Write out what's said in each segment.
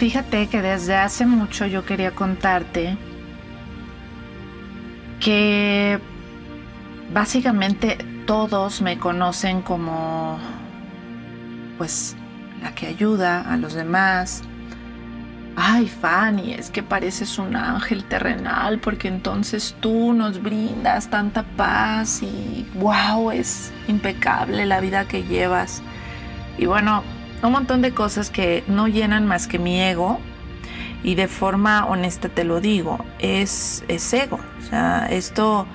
Fíjate que desde hace mucho yo quería contarte que básicamente todos me conocen como pues la que ayuda a los demás. Ay, Fanny, es que pareces un ángel terrenal porque entonces tú nos brindas tanta paz y wow, es impecable la vida que llevas. Y bueno, un montón de cosas que no llenan más que mi ego y de forma honesta te lo digo, es, es ego. O sea, esto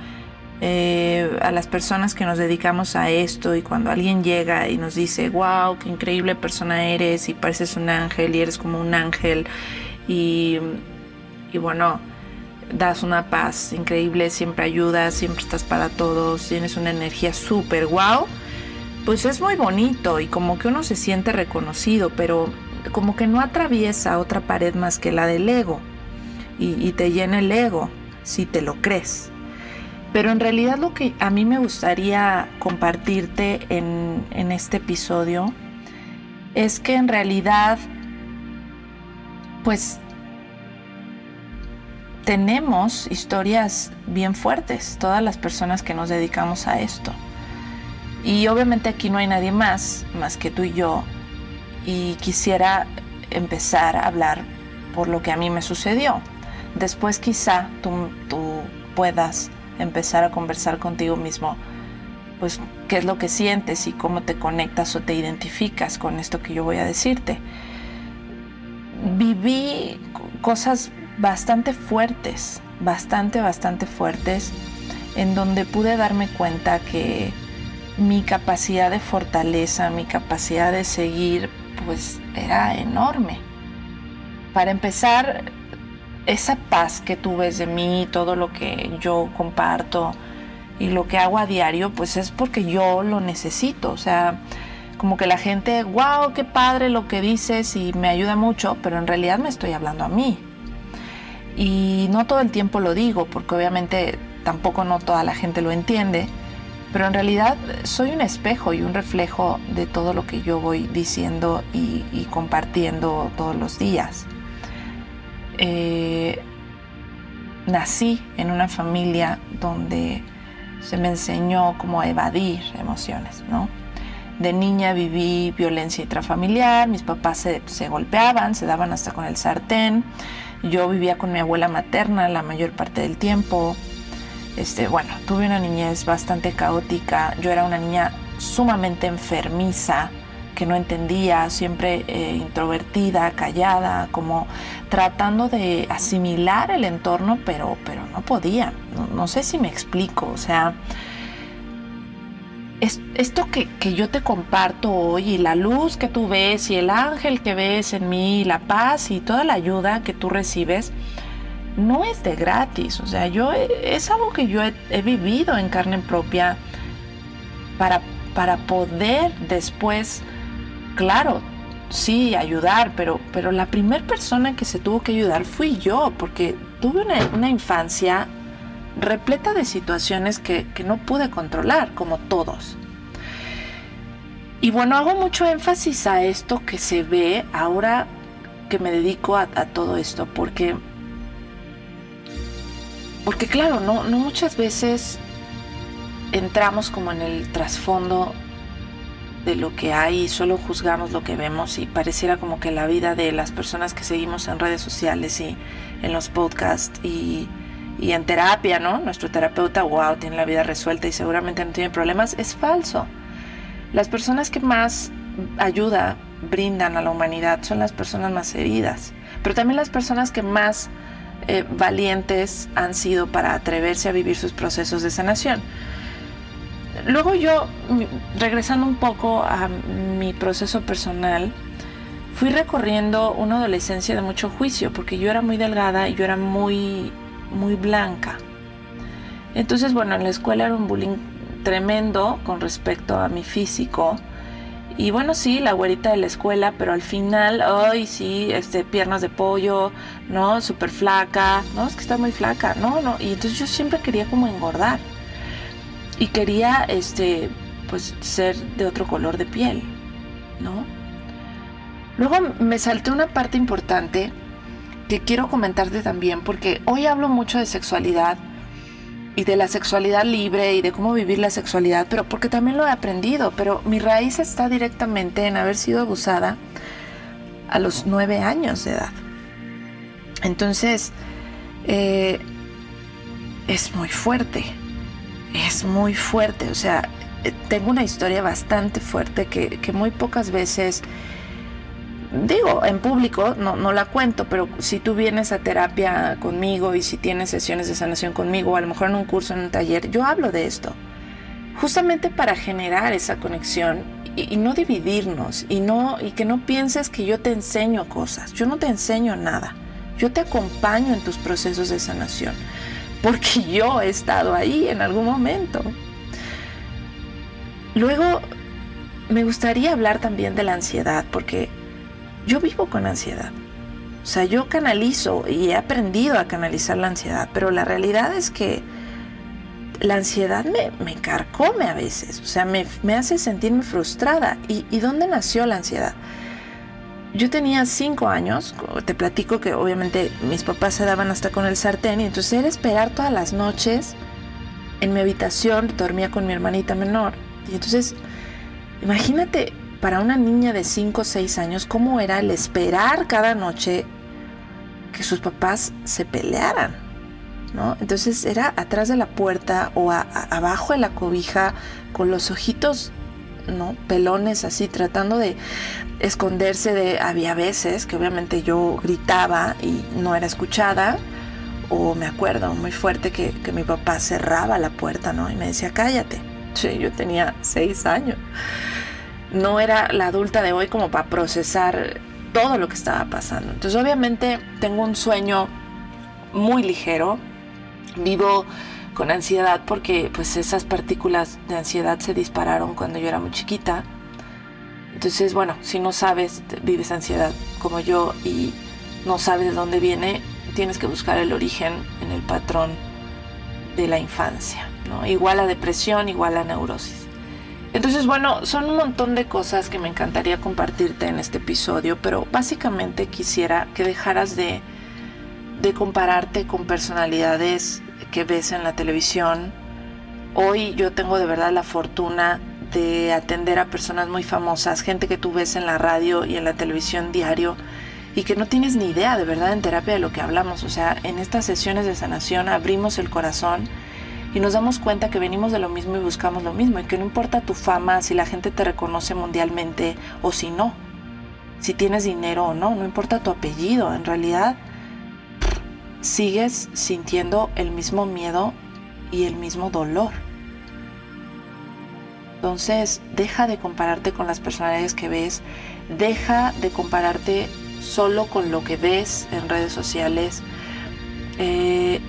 eh, a las personas que nos dedicamos a esto y cuando alguien llega y nos dice, wow, qué increíble persona eres y pareces un ángel y eres como un ángel y, y bueno, das una paz increíble, siempre ayudas, siempre estás para todos, tienes una energía súper wow, pues es muy bonito y como que uno se siente reconocido, pero como que no atraviesa otra pared más que la del ego y, te llena el ego si te lo crees. Pero en realidad lo que a mí me gustaría compartirte en, este episodio es que en realidad, pues, tenemos historias bien fuertes, todas las personas que nos dedicamos a esto. Y obviamente aquí no hay nadie más, más que tú y yo. Y quisiera empezar a hablar por lo que a mí me sucedió. Después quizá tú, tú puedas empezar a conversar contigo mismo, pues qué es lo que sientes y cómo te conectas o te identificas con esto que yo voy a decirte. Viví cosas bastante fuertes, bastante, bastante fuertes, en donde pude darme cuenta que mi capacidad de fortaleza, mi capacidad de seguir, pues era enorme. Para empezar, esa paz que tú ves de mí, todo lo que yo comparto y lo que hago a diario, pues es porque yo lo necesito. O sea, como que la gente, wow, qué padre lo que dices y me ayuda mucho, pero en realidad me estoy hablando a mí. Y no todo el tiempo lo digo, porque obviamente tampoco no toda la gente lo entiende, pero en realidad soy un espejo y un reflejo de todo lo que yo voy diciendo y, compartiendo todos los días. Eh, nací en una familia donde se me enseñó cómo evadir emociones, ¿no? De niña viví violencia intrafamiliar, mis papás se, se, golpeaban, se daban hasta con el sartén, yo vivía con mi abuela materna la mayor parte del tiempo, este, bueno, tuve una niñez bastante caótica, yo era una niña sumamente enfermiza, que no entendía, siempre eh, introvertida, callada, como tratando de asimilar el entorno, pero, pero no podía. No, sé si me explico, o sea, esto que, que, yo te comparto hoy y la luz que tú ves y el ángel que ves en mí, la paz y toda la ayuda que tú recibes, no es de gratis. O sea, yo es algo que yo he, vivido en carne propia para, para poder después claro, sí, ayudar, pero, pero la primera persona que se tuvo que ayudar fui yo, porque tuve una, infancia repleta de situaciones que, no pude controlar, como todos. Y bueno, hago mucho énfasis a esto que se ve ahora que me dedico a, todo esto, porque, porque claro, no, no muchas veces entramos como en el trasfondo de lo que hay y solo juzgamos lo que vemos y pareciera como que la vida de las personas que seguimos en redes sociales y en los podcasts y, y en terapia, ¿no? Nuestro terapeuta, wow, tiene la vida resuelta y seguramente no tiene problemas, es falso. Las personas que más ayuda brindan a la humanidad son las personas más heridas, pero también las personas que más eh, valientes han sido para atreverse a vivir sus procesos de sanación. Luego yo, regresando un poco a mi proceso personal, fui recorriendo una adolescencia de mucho juicio, porque yo era muy delgada y yo era muy, muy blanca. Entonces, bueno, en la escuela era un bullying tremendo con respecto a mi físico. Y bueno, sí, la güerita de la escuela, pero al final, ay, sí, este, piernas de pollo, ¿no? Súper flaca, no, es que está muy flaca, no, no. Y entonces yo siempre quería como engordar y quería este pues ser de otro color de piel, ¿no? Luego me salté una parte importante que quiero comentarte también, porque hoy hablo mucho de sexualidad y de la sexualidad libre y de cómo vivir la sexualidad, pero porque también lo he aprendido, pero mi raíz está directamente en haber sido abusada a los nueve años de edad. Entonces, eh, es muy fuerte, es muy fuerte, o sea, eh, tengo una historia bastante fuerte que, que muy pocas veces digo, en público no, no, la cuento, pero si tú vienes a terapia conmigo y si tienes sesiones de sanación conmigo, o a lo mejor en un curso, en un taller, yo hablo de esto. Justamente para generar esa conexión y, no dividirnos y, no, y que no pienses que yo te enseño cosas. Yo no te enseño nada. Yo te acompaño en tus procesos de sanación. Porque yo he estado ahí en algún momento. Luego, me gustaría hablar también de la ansiedad, porque yo vivo con ansiedad. O sea, yo canalizo y he aprendido a canalizar la ansiedad, pero la realidad es que la ansiedad me, me carcome a veces, o sea, me, hace sentirme frustrada. ¿Y, dónde nació la ansiedad? Yo tenía cinco años, te platico que obviamente mis papás se daban hasta con el sartén y entonces era esperar todas las noches en mi habitación, dormía con mi hermanita menor. Y entonces, imagínate para una niña de 5 o 6 años, cómo era el esperar cada noche que sus papás se pelearan. ¿no? Entonces era atrás de la puerta o abajo de la cobija con los ojitos ¿no? pelones así tratando de esconderse de había veces que obviamente yo gritaba y no era escuchada o me acuerdo muy fuerte que, mi papá cerraba la puerta ¿no? y me decía cállate yo tenía seis años no era la adulta de hoy como para procesar todo lo que estaba pasando. Entonces obviamente tengo un sueño muy ligero, vivo con ansiedad porque pues esas partículas de ansiedad se dispararon cuando yo era muy chiquita. Entonces, bueno, si no sabes, vives ansiedad como yo y no sabes de dónde viene, tienes que buscar el origen en el patrón de la infancia, ¿no? Igual a depresión, igual a neurosis. Entonces, bueno, son un montón de cosas que me encantaría compartirte en este episodio, pero básicamente quisiera que dejaras de, de compararte con personalidades que ves en la televisión. Hoy yo tengo de verdad la fortuna de atender a personas muy famosas, gente que tú ves en la radio y en la televisión diario y que no tienes ni idea de verdad en terapia de lo que hablamos. O sea, en estas sesiones de sanación abrimos el corazón y nos damos cuenta que venimos de lo mismo y buscamos lo mismo y que no importa tu fama, si la gente te reconoce mundialmente o si no, si tienes dinero o no, no importa tu apellido, en realidad sigues sintiendo el mismo miedo y el mismo dolor. Entonces, deja de compararte con las personalidades que ves, deja de compararte solo con lo que ves en redes sociales. Eh,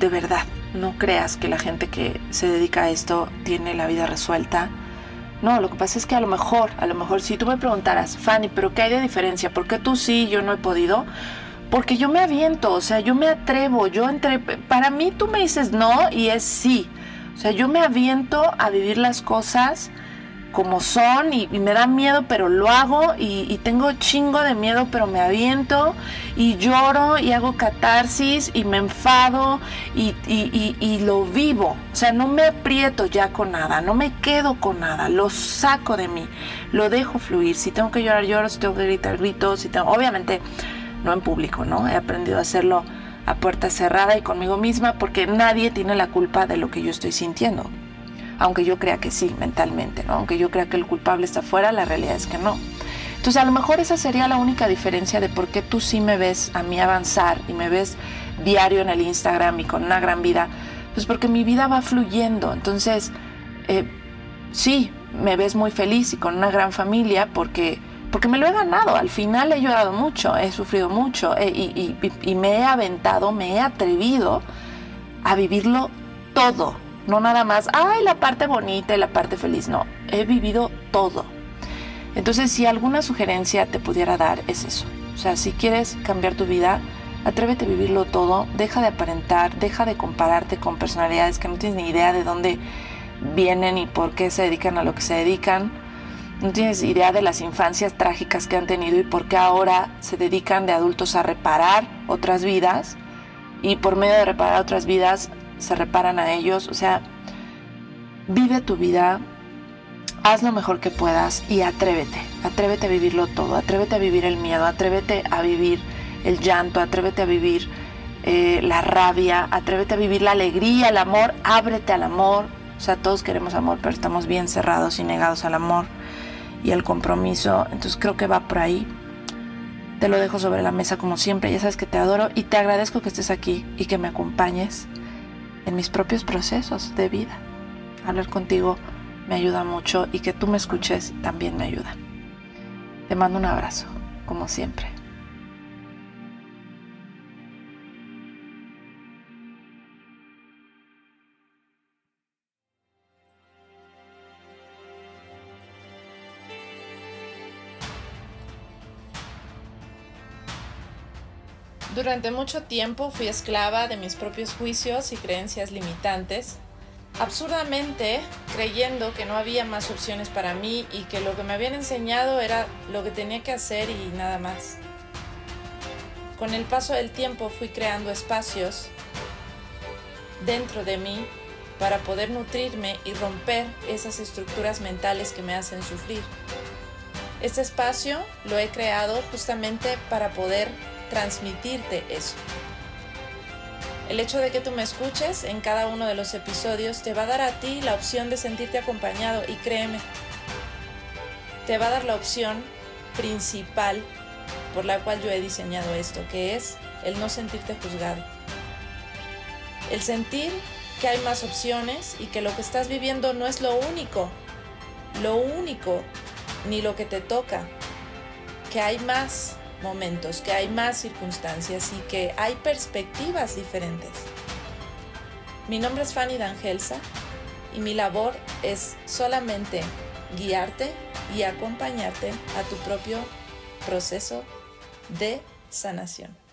de verdad, no creas que la gente que se dedica a esto tiene la vida resuelta. No, lo que pasa es que a lo mejor, a lo mejor si tú me preguntaras, Fanny, pero ¿qué hay de diferencia? ¿Por qué tú sí yo no he podido? Porque yo me aviento, o sea, yo me atrevo, yo entre... Para mí tú me dices no y es sí. O sea, yo me aviento a vivir las cosas como son y, me da miedo, pero lo hago y, tengo chingo de miedo, pero me aviento y lloro y hago catarsis y me enfado y, y, lo vivo. O sea, no me aprieto ya con nada, no me quedo con nada, lo saco de mí, lo dejo fluir. Si tengo que llorar, lloro, si tengo que gritar, grito, si tengo... Obviamente no en público, ¿no? He aprendido a hacerlo a puerta cerrada y conmigo misma porque nadie tiene la culpa de lo que yo estoy sintiendo aunque yo crea que sí, mentalmente, ¿no? Aunque yo crea que el culpable está afuera, la realidad es que no. Entonces a lo mejor esa sería la única diferencia de por qué tú sí me ves a mí avanzar y me ves diario en el Instagram y con una gran vida, pues porque mi vida va fluyendo. Entonces, eh, sí, me ves muy feliz y con una gran familia porque, porque me lo he ganado. Al final he llorado mucho, he sufrido mucho eh, y me he aventado, me he atrevido a vivirlo todo no nada más, ay, la parte bonita y la parte feliz. No, he vivido todo. Entonces, si alguna sugerencia te pudiera dar, es eso. O sea, si quieres cambiar tu vida, atrévete a vivirlo todo, deja de aparentar, deja de compararte con personalidades que no tienes ni idea de dónde vienen y por qué se dedican a lo que se dedican. No tienes idea de las infancias trágicas que han tenido y por qué ahora se dedican de adultos a reparar otras vidas y por medio de reparar otras vidas se reparan a ellos. O sea, vive tu vida, haz lo mejor que puedas y atrévete. Atrévete a vivirlo todo. Atrévete a vivir el miedo, atrévete a vivir el llanto, atrévete a vivir eh, la rabia, atrévete a vivir la alegría, el amor, ábrete al amor. O sea, todos queremos amor, pero estamos bien cerrados y negados al amor y al compromiso. Entonces creo que va por ahí. Te lo dejo sobre la mesa como siempre. Ya sabes que te adoro y te agradezco que estés aquí y que me acompañes en mis propios procesos de vida. Hablar contigo me ayuda mucho y que tú me escuches también me ayuda. Te mando un abrazo, como siempre. Durante mucho tiempo fui esclava de mis propios juicios y creencias limitantes, absurdamente creyendo que no había más opciones para mí y que lo que me habían enseñado era lo que tenía que hacer y nada más. Con el paso del tiempo fui creando espacios dentro de mí para poder nutrirme y romper esas estructuras mentales que me hacen sufrir. Este espacio lo he creado justamente para poder transmitirte eso. El hecho de que tú me escuches en cada uno de los episodios te va a dar a ti la opción de sentirte acompañado y créeme, te va a dar la opción principal por la cual yo he diseñado esto, que es el no sentirte juzgado. El sentir que hay más opciones y que lo que estás viviendo no es lo único, lo único, ni lo que te toca, que hay más momentos, que hay más circunstancias y que hay perspectivas diferentes. Mi nombre es Fanny D'Angelsa y mi labor es solamente guiarte y acompañarte a tu propio proceso de sanación.